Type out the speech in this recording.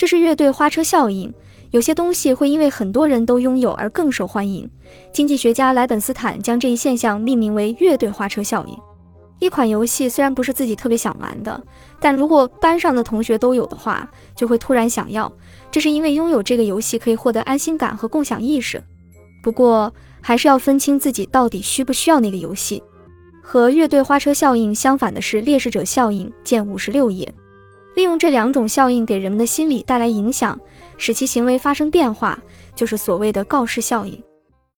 这是乐队花车效应。有些东西会因为很多人都拥有而更受欢迎。经济学家莱本斯坦将这一现象命名为“乐队花车效应”。一款游戏虽然不是自己特别想玩的，但如果班上的同学都有的话，就会突然想要。这是因为拥有这个游戏可以获得安心感和共享意识。不过，还是要分清自己到底需不需要那个游戏。和乐队花车效应相反的是劣势者效应，见五十六页。利用这两种效应给人们的心理带来影响，使其行为发生变化，就是所谓的告示效应。